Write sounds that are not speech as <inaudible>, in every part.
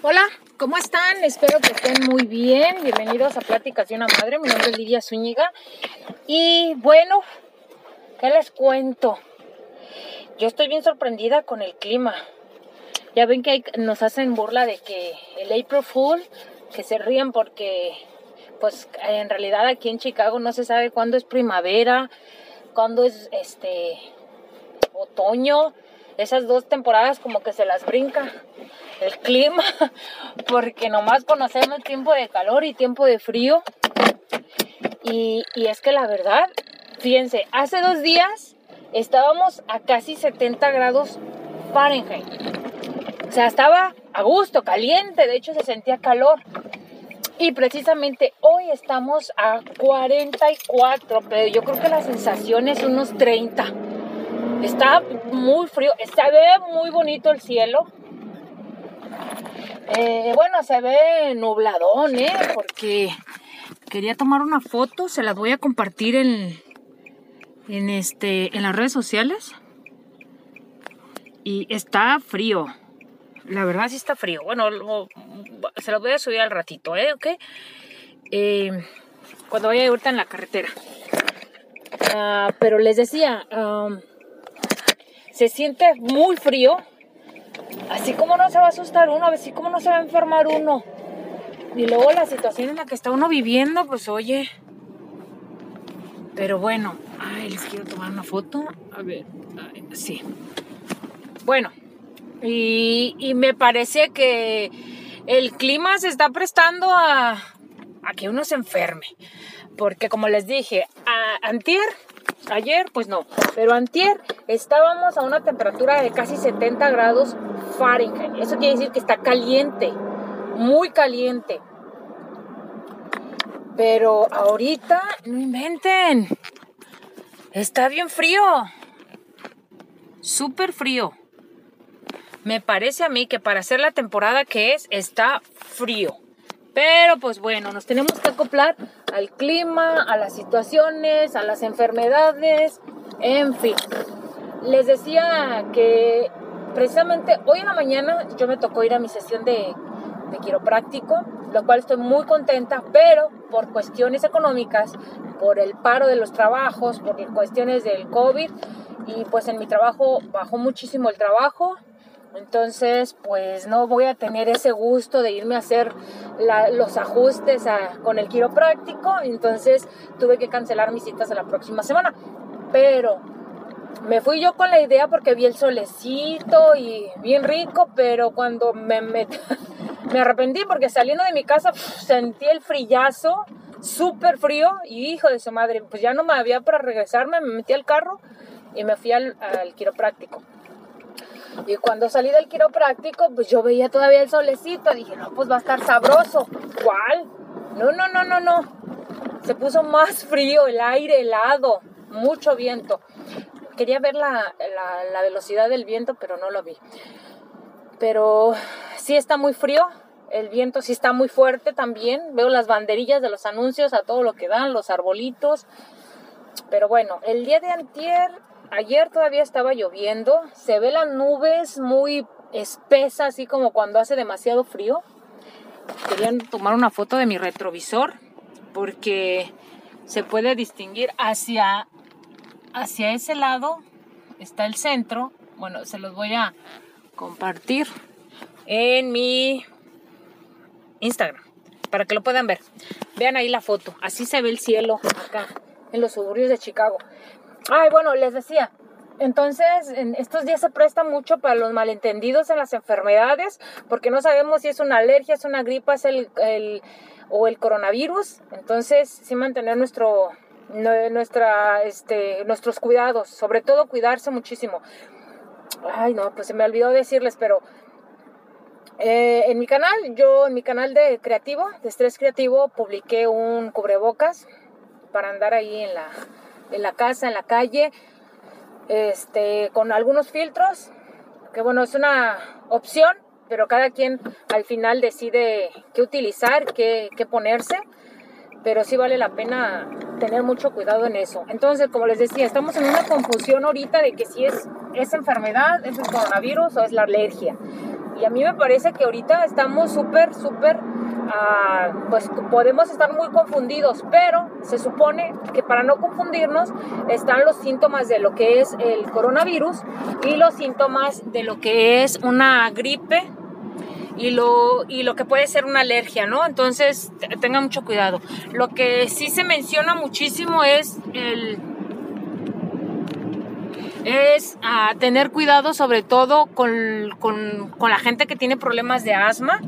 Hola, ¿cómo están? Espero que estén muy bien. Bienvenidos a Pláticas de una Madre. Mi nombre es Lidia Zúñiga. Y bueno, ¿qué les cuento? Yo estoy bien sorprendida con el clima. Ya ven que nos hacen burla de que el April Fool, que se ríen porque, pues en realidad aquí en Chicago no se sabe cuándo es primavera, cuándo es este otoño. Esas dos temporadas como que se las brinca el clima, porque nomás conocemos tiempo de calor y tiempo de frío. Y, y es que la verdad, fíjense, hace dos días estábamos a casi 70 grados Fahrenheit. O sea, estaba a gusto, caliente, de hecho se sentía calor. Y precisamente hoy estamos a 44, pero yo creo que la sensación es unos 30. Está muy frío, se ve muy bonito el cielo, eh, bueno, se ve nubladón, ¿eh? Porque quería tomar una foto, se las voy a compartir en, en, este, en las redes sociales. Y está frío. La verdad sí está frío. Bueno, se las voy a subir al ratito, ¿eh? ¿Ok? Eh, cuando vaya ahorita en la carretera. Ah, pero les decía, se siente muy frío Así como no se va a asustar uno, así como no se va a enfermar uno. Y luego la situación en la que está uno viviendo, pues oye. Pero bueno, ay, les quiero tomar una foto. A ver, sí. Bueno, y, y, me parece que el clima se está prestando a, a que uno se enferme. Porque como les dije, a, antier Ayer, pues no, pero antier estábamos a una temperatura de casi 70 grados Fahrenheit. Eso quiere decir que está caliente, muy caliente. Pero ahorita, no inventen, está bien frío, súper frío. Me parece a mí que para hacer la temporada que es, está frío. Pero pues bueno, nos tenemos que acoplar al clima, a las situaciones, a las enfermedades, en fin. Les decía que precisamente hoy en la mañana yo me tocó ir a mi sesión de, de quiropráctico, lo cual estoy muy contenta, pero por cuestiones económicas, por el paro de los trabajos, por cuestiones del COVID, y pues en mi trabajo bajó muchísimo el trabajo, entonces, pues no voy a tener ese gusto de irme a hacer los ajustes con el quiropráctico. Entonces, tuve que cancelar mis citas a la próxima semana. Pero me fui yo con la idea porque vi el solecito y bien rico, pero cuando me, me, <laughs> me arrepentí porque saliendo de mi casa sentí el frillazo, súper frío, y hijo de su madre, pues ya no me había para regresarme, me metí al carro y me fui al, al quiropráctico. Y cuando salí del quiropráctico, pues yo veía todavía el solecito. Dije, no, pues va a estar sabroso. ¿Cuál? No, no, no, no, no. Se puso más frío, el aire helado, mucho viento. Quería ver la, la, velocidad del viento, pero no lo vi. Pero sí está muy frío, el viento sí está muy fuerte también. Veo las banderillas de los anuncios a todo lo que dan, los arbolitos. Pero bueno, el día de antier Ayer todavía estaba lloviendo, se ve las nubes muy espesas, así como cuando hace demasiado frío. Querían tomar una foto de mi retrovisor porque se puede distinguir hacia, hacia ese lado está el centro. Bueno, se los voy a compartir en mi Instagram para que lo puedan ver. Vean ahí la foto. Así se ve el cielo acá en los suburbios de Chicago. Ay, bueno, les decía, entonces, en estos días se presta mucho para los malentendidos en las enfermedades, porque no sabemos si es una alergia, es una gripa, es el, o el coronavirus. Entonces, sí mantener nuestro, nuestra, este, nuestros cuidados, sobre todo cuidarse muchísimo. Ay, no, pues se me olvidó decirles, pero eh, en mi canal, yo en mi canal de creativo, de estrés creativo, publiqué un cubrebocas para andar ahí en la en la casa, en la calle, este, con algunos filtros, que bueno, es una opción, pero cada quien al final decide qué utilizar, qué, qué ponerse, pero sí vale la pena tener mucho cuidado en eso. Entonces, como les decía, estamos en una confusión ahorita de que si es, es enfermedad, es el coronavirus o es la alergia. Y a mí me parece que ahorita estamos súper, súper, ah, pues podemos estar muy confundidos, pero se supone que para no confundirnos están los síntomas de lo que es el coronavirus y los síntomas de lo que es una gripe y lo, y lo que puede ser una alergia, ¿no? Entonces, tenga mucho cuidado. Lo que sí se menciona muchísimo es el es a tener cuidado sobre todo con, con, con, la gente que tiene problemas de asma.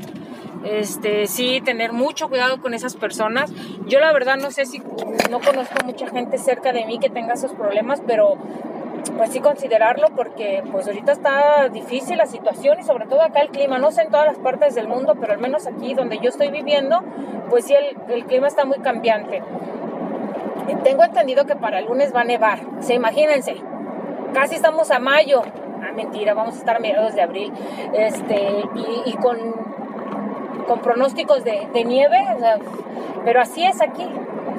Este, sí, tener mucho cuidado con esas personas. Yo la verdad no sé si no conozco mucha gente cerca de mí que tenga esos problemas, pero pues sí considerarlo porque pues ahorita está difícil la situación y sobre todo acá el clima, no sé en todas las partes del mundo, pero al menos aquí donde yo estoy viviendo, pues sí el, el clima está muy cambiante. Tengo entendido que para el lunes va a nevar, se imagínense, casi estamos a mayo. Ah, mentira, vamos a estar a mediados de abril. Este, y, con, con pronósticos de, nieve, pero así es aquí.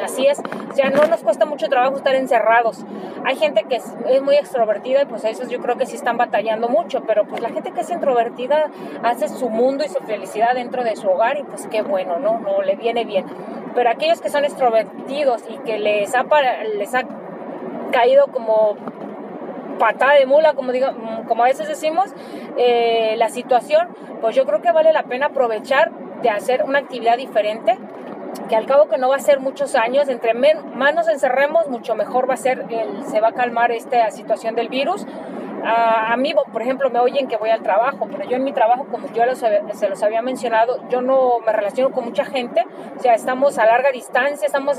Así es, o sea, no nos cuesta mucho trabajo estar encerrados. Hay gente que es, muy extrovertida y pues a esos yo creo que sí están batallando mucho, pero pues la gente que es introvertida hace su mundo y su felicidad dentro de su hogar y pues qué bueno, ¿no? No le viene bien. Pero aquellos que son extrovertidos y que les ha, les ha caído como patada de mula, como, digo, como a veces decimos, eh, la situación, pues yo creo que vale la pena aprovechar de hacer una actividad diferente, que al cabo que no va a ser muchos años, entre más nos encerremos, mucho mejor va a ser, el, se va a calmar esta situación del virus. A, mí, por ejemplo, me oyen que voy al trabajo, pero yo en mi trabajo, como yo se los había mencionado, yo no me relaciono con mucha gente, o sea, estamos a larga distancia, estamos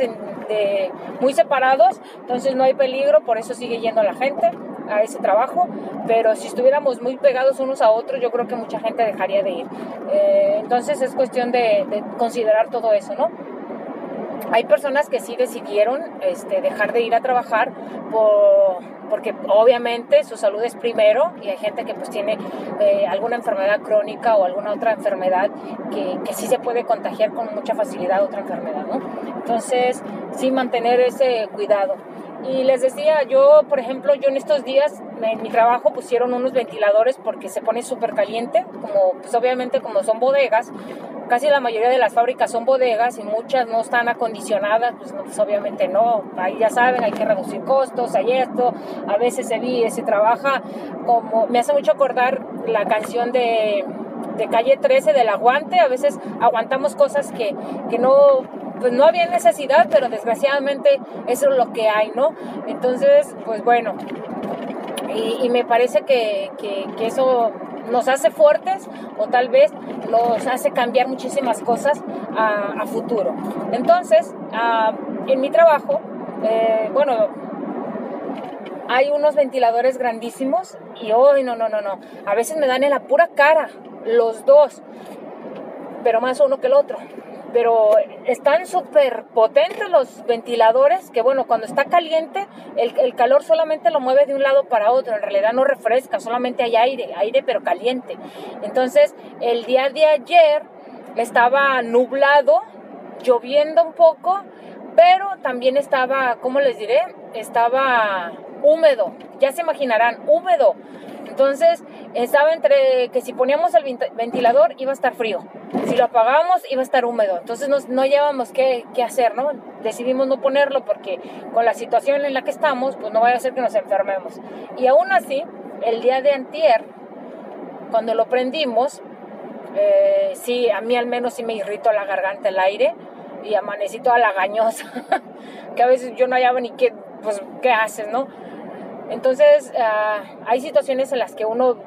muy separados, entonces no hay peligro, por eso sigue yendo la gente a ese trabajo, pero si estuviéramos muy pegados unos a otros, yo creo que mucha gente dejaría de ir. Eh, entonces es cuestión de, de considerar todo eso, ¿no? Hay personas que sí decidieron este, dejar de ir a trabajar porque obviamente su salud es primero y hay gente que pues tiene eh, alguna enfermedad crónica o alguna otra enfermedad que, que, sí se puede contagiar con mucha facilidad otra enfermedad, ¿no? Entonces, sí mantener ese cuidado. Y les decía, yo, por ejemplo, yo en estos días en mi trabajo pusieron unos ventiladores porque se pone súper caliente, como pues obviamente como son bodegas, casi la mayoría de las fábricas son bodegas y muchas no están acondicionadas, pues, pues obviamente no, ahí ya saben, hay que reducir costos, hay esto, a veces se, vi, se trabaja como, me hace mucho acordar la canción de, de Calle 13 del aguante, a veces aguantamos cosas que, que no pues no había necesidad, pero desgraciadamente eso es lo que hay, ¿no? Entonces, pues bueno, y, me parece que, que, que, eso nos hace fuertes o tal vez nos hace cambiar muchísimas cosas a, futuro. Entonces, ah, en mi trabajo, eh, bueno, hay unos ventiladores grandísimos y hoy no, no, no, no. A veces me dan en la pura cara los dos, pero más uno que el otro pero están súper potentes los ventiladores que bueno, cuando está caliente el, el, calor solamente lo mueve de un lado para otro, en realidad no refresca, solamente hay aire, aire pero caliente. Entonces el día de ayer estaba nublado, lloviendo un poco, pero también estaba, ¿cómo les diré? Estaba húmedo, ya se imaginarán, húmedo. Entonces estaba entre que si poníamos el ventilador iba a estar frío, si lo apagábamos iba a estar húmedo, entonces no, no llevábamos qué, qué, hacer, ¿no? Decidimos no ponerlo porque con la situación en la que estamos, pues no vaya a ser que nos enfermemos. Y aún así, el día de antier, cuando lo prendimos, eh, sí, a mí al menos sí me irritó la garganta el aire y amanecí toda lagañosa, <laughs> que a veces yo no hallaba ni qué, pues, qué haces, ¿no? Entonces, ah, hay situaciones en las que uno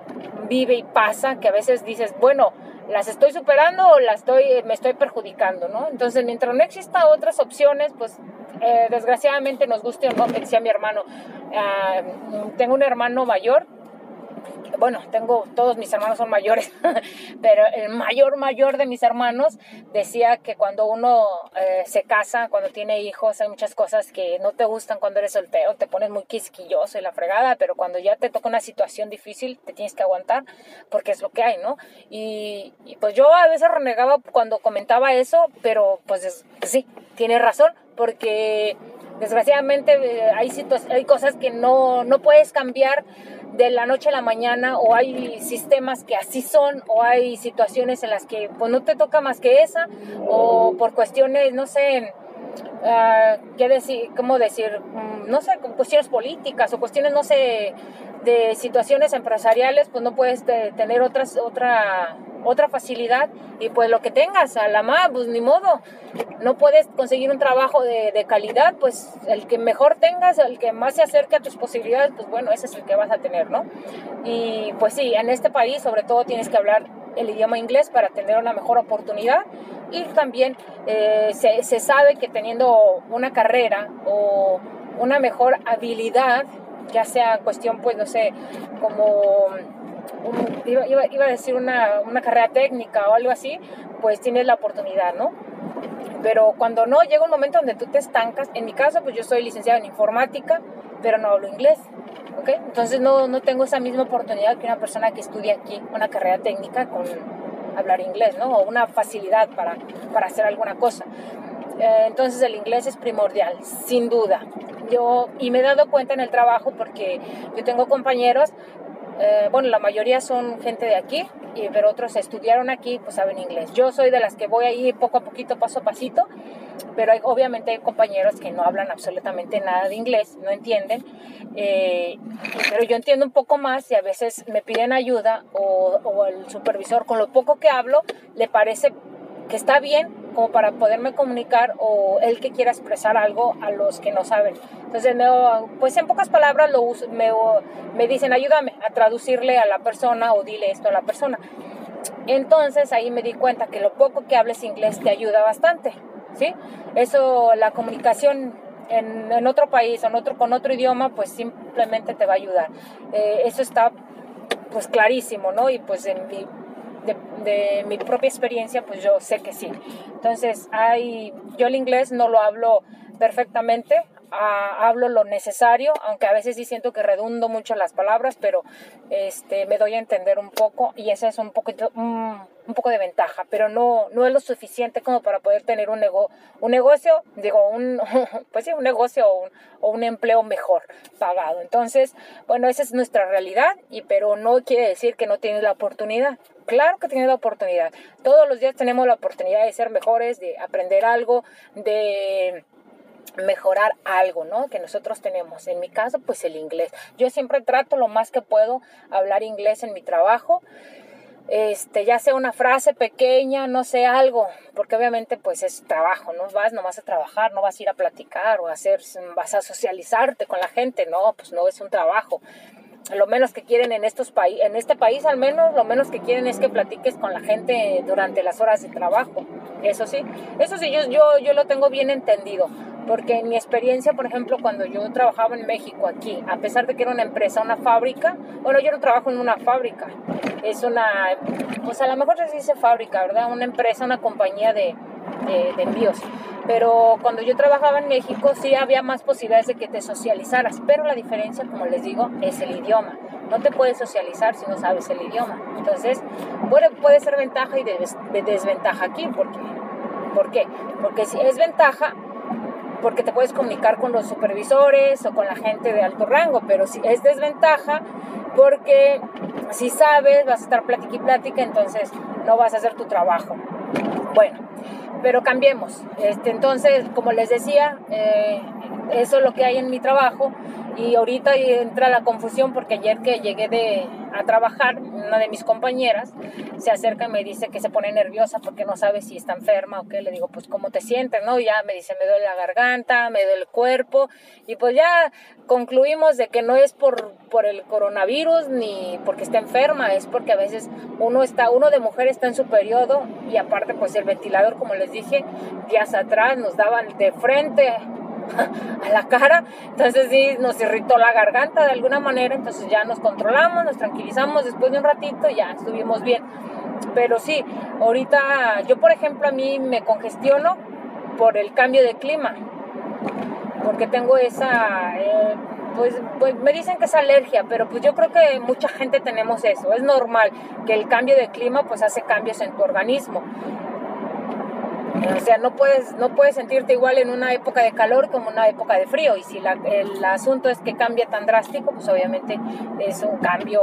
vive y pasa que a veces dices, bueno, las estoy superando o las estoy, me estoy perjudicando, ¿no? Entonces, mientras no exista otras opciones, pues eh, desgraciadamente nos guste o no, me decía mi hermano, ah, tengo un hermano mayor bueno, tengo, todos mis hermanos son mayores, <laughs> pero el mayor, mayor de mis hermanos decía que cuando uno eh, se casa, cuando tiene hijos, hay muchas cosas que no te gustan cuando eres soltero, te pones muy quisquilloso y la fregada, pero cuando ya te toca una situación difícil, te tienes que aguantar porque es lo que hay, ¿no? Y, pues yo a veces renegaba cuando comentaba eso, pero pues sí, tiene razón, porque desgraciadamente eh, hay, hay cosas que no, no puedes cambiar de la noche a la mañana o hay sistemas que así son o hay situaciones en las que pues no te toca más que esa o por cuestiones, no sé, uh, ¿qué decir? ¿Cómo decir? Mm, no sé, cuestiones políticas o cuestiones, no sé, de situaciones empresariales, pues no puedes tener otras, otra otra facilidad y pues lo que tengas a la más, pues ni modo. No puedes conseguir un trabajo de, de, calidad, pues el que mejor tengas, el que más se acerque a tus posibilidades, pues bueno, ese es el que vas a tener, ¿no? Y pues sí, en este país sobre todo tienes que hablar el idioma inglés para tener una mejor oportunidad y también eh, se, sabe que teniendo una carrera o una mejor habilidad, ya sea cuestión, pues no sé, como iba, iba, iba, a decir una, una carrera técnica o algo así, pues tienes la oportunidad, ¿no? Pero cuando no, llega un momento donde tú te estancas. En mi caso, pues yo soy licenciada en informática, pero no hablo inglés. ¿ok? Entonces no, no tengo esa misma oportunidad que una persona que estudia aquí una carrera técnica con hablar inglés, ¿no? O una facilidad para, para hacer alguna cosa. Eh, entonces el inglés es primordial, sin duda. Yo, y me he dado cuenta en el trabajo porque yo tengo compañeros eh, bueno, la mayoría son gente de aquí, pero otros estudiaron aquí, pues saben inglés. Yo soy de las que voy ahí poco a poquito, paso a pasito, pero hay, obviamente hay compañeros que no hablan absolutamente nada de inglés, no entienden, eh, pero yo entiendo un poco más y a veces me piden ayuda o, o el supervisor con lo poco que hablo le parece que está bien como para poderme comunicar o él que quiera expresar algo a los que no saben. Entonces, me, pues en pocas palabras lo me, me dicen, ayúdame a traducirle a la persona o dile esto a la persona. Entonces ahí me di cuenta que lo poco que hables inglés te ayuda bastante, ¿sí? Eso, la comunicación en, en otro país, en otro, con otro idioma, pues simplemente te va a ayudar. Eh, eso está pues clarísimo, ¿no? Y pues en mi de, mi propia experiencia, pues yo sé que sí. Entonces, hay, yo el inglés no lo hablo perfectamente, hablo lo necesario, aunque a veces sí siento que redundo mucho las palabras, pero este, me doy a entender un poco y ese es un, poquito, un, poco de ventaja, pero no, no es lo suficiente como para poder tener un, nego, un negocio, digo, un, <laughs> pues sí, un negocio o un, o un empleo mejor pagado. Entonces, bueno, esa es nuestra realidad, y, pero no quiere decir que no tienes la oportunidad. Claro que tienes la oportunidad. Todos los días tenemos la oportunidad de ser mejores, de aprender algo, de mejorar algo, ¿no? Que nosotros tenemos. En mi caso, pues el inglés. Yo siempre trato lo más que puedo hablar inglés en mi trabajo. Este, ya sea una frase pequeña, no sé, algo, porque obviamente pues es trabajo, no vas nomás a trabajar, no vas a ir a platicar o a hacer, vas a socializarte con la gente, no, pues no es un trabajo lo menos que quieren en estos países, en este país al menos, lo menos que quieren es que platiques con la gente durante las horas de trabajo. Eso sí, eso sí, yo, yo, yo lo tengo bien entendido, porque en mi experiencia, por ejemplo, cuando yo trabajaba en México aquí, a pesar de que era una empresa, una fábrica, bueno, yo no trabajo en una fábrica, es una, pues a lo mejor se dice fábrica, ¿verdad? Una empresa, una compañía de, de, envíos. Pero cuando yo trabajaba en México sí había más posibilidades de que te socializaras, pero la diferencia, como les digo, es el idioma. No te puedes socializar si no sabes el idioma. Entonces, puede, puede ser ventaja y desventaja aquí. Porque, ¿Por qué? Porque si es ventaja, porque te puedes comunicar con los supervisores o con la gente de alto rango, pero si es desventaja, porque si sabes, vas a estar plática y plática, entonces no vas a hacer tu trabajo. Bueno, pero cambiemos. Este, entonces, como les decía, eh, eso es lo que hay en mi trabajo y ahorita entra la confusión porque ayer que llegué de, a trabajar, una de mis compañeras se acerca y me dice que se pone nerviosa porque no sabe si está enferma o qué. Le digo, pues, ¿cómo te sientes? ¿no? ya me dice, me duele la garganta, me duele el cuerpo. Y pues ya concluimos de que no es por, por el coronavirus ni porque está enferma, es porque a veces uno, está, uno de mujer está en su periodo y aparte, pues el ventilador, como les dije, días atrás nos daban de frente <laughs> a la cara, entonces sí nos irritó la garganta de alguna manera, entonces ya nos controlamos, nos tranquilizamos después de un ratito ya estuvimos bien. Pero sí, ahorita yo por ejemplo a mí me congestiono por el cambio de clima, porque tengo esa, eh, pues, pues, me dicen que es alergia, pero pues yo creo que mucha gente tenemos eso, es normal que el cambio de clima pues hace cambios en tu organismo O sea, no puedes, no puedes sentirte igual en una época de calor como en una época de frío. Y si el asunto es que cambia tan drástico, pues obviamente es un cambio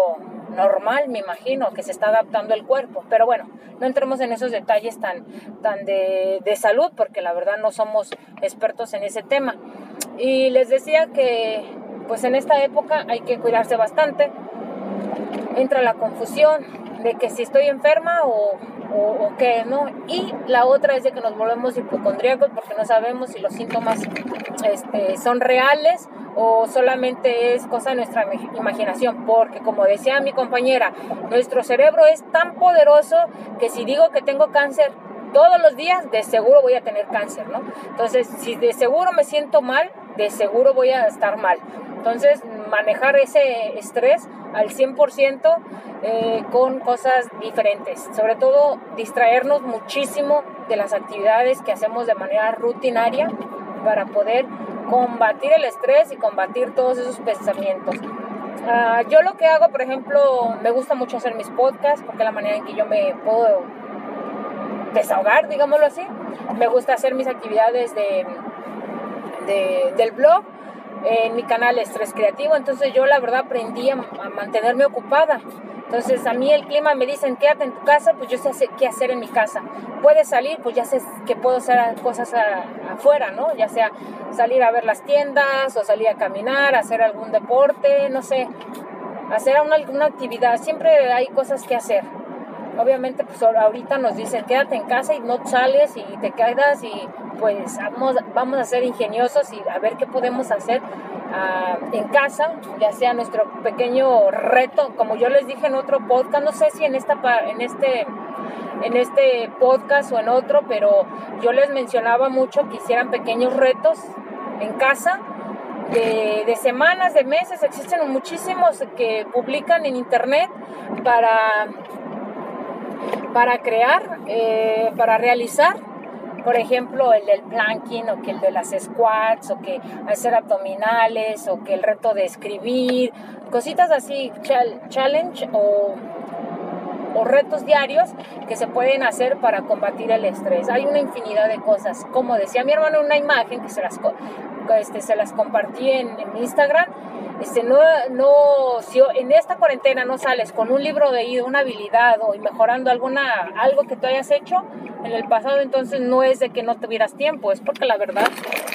normal, me imagino, que se está adaptando el cuerpo. Pero bueno, no entremos en esos detalles tan, tan de, de salud, porque la verdad no somos expertos en ese tema. Y les decía que pues en esta época hay que cuidarse bastante. Entra la confusión de que si estoy enferma o, o, qué, ¿no? Y la otra es de que nos volvemos hipocondríacos porque no sabemos si los síntomas este, son reales o solamente es cosa de nuestra imaginación, porque como decía mi compañera, nuestro cerebro es tan poderoso que si digo que tengo cáncer todos los días, de seguro voy a tener cáncer, ¿no? Entonces, si de seguro me siento mal, de seguro voy a estar mal. Entonces, manejar ese estrés al 100% eh, con cosas diferentes. Sobre todo, distraernos muchísimo de las actividades que hacemos de manera rutinaria para poder combatir el estrés y combatir todos esos pensamientos. Ah, yo lo que hago, por ejemplo, me gusta mucho hacer mis podcasts porque es la manera en que yo me puedo desahogar, digámoslo así. Me gusta hacer mis actividades de, del blog en mi canal Estrés Creativo, entonces yo la verdad aprendí a, mantenerme ocupada. Entonces a mí el clima me dicen quédate en tu casa, pues yo sé qué hacer en mi casa. Puedes salir, pues ya sé que puedo hacer cosas afuera, ¿no? Ya sea salir a ver las tiendas o salir a caminar, hacer algún deporte, no sé, hacer una, alguna actividad. Siempre hay cosas que hacer obviamente pues ahorita nos dicen quédate en casa y no sales y te quedas y pues vamos, vamos a ser ingeniosos y a ver qué podemos hacer ah, en casa, ya sea nuestro pequeño reto, como yo les dije en otro podcast, no sé si en, esta, en, este, en este podcast o en otro, pero yo les mencionaba mucho que hicieran pequeños retos en casa de, de, semanas, de meses, existen muchísimos que publican en internet para para crear, eh, para realizar, por ejemplo, el del planking o que el de las squats o que hacer abdominales o que el reto de escribir, cositas así, challenge o, o retos diarios que se pueden hacer para combatir el estrés. Hay una infinidad de cosas. Como decía mi hermano una imagen que se las, este, se las compartí en, en Instagram, este, no, no, si en esta cuarentena no sales con un libro de una habilidad o mejorando alguna, algo que tú hayas hecho en el pasado, entonces no es de que no tuvieras tiempo, es porque la verdad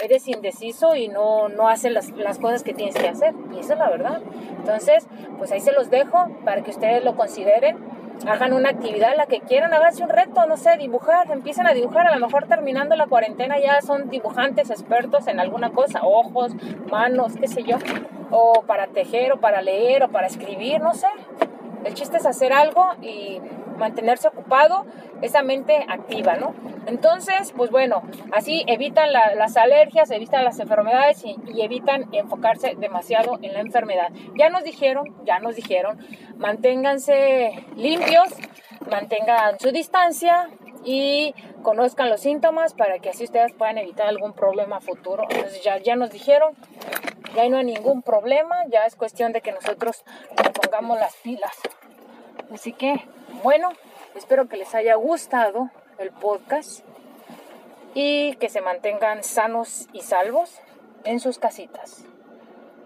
eres indeciso y no, no haces las, las cosas que tienes que hacer. Y esa es la verdad. Entonces, pues ahí se los dejo para que ustedes lo consideren hagan una actividad, la que quieran, háganse un reto, no sé, dibujar, empiecen a dibujar, a lo mejor terminando la cuarentena ya son dibujantes expertos en alguna cosa, ojos, manos, qué sé yo, o para tejer, o para leer, o para escribir, no sé. El chiste es hacer algo y mantenerse ocupado, esa mente activa, ¿no? Entonces, pues bueno, así evitan las alergias, evitan las enfermedades y, evitan enfocarse demasiado en la enfermedad. Ya nos dijeron, ya nos dijeron, manténganse limpios, mantengan su distancia y conozcan los síntomas para que así ustedes puedan evitar algún problema futuro. Entonces ya, ya nos dijeron, ya no hay ningún problema, ya es cuestión de que nosotros nos pongamos las pilas. Así que, bueno, espero que les haya gustado el podcast y que se mantengan sanos y salvos en sus casitas.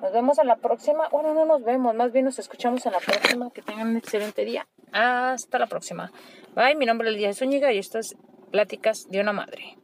Nos vemos en la próxima. Bueno, no nos vemos, más bien nos escuchamos en la próxima. Que tengan un excelente día. Hasta la próxima. Bye, mi nombre es Elías Zúñiga y estas pláticas de una madre.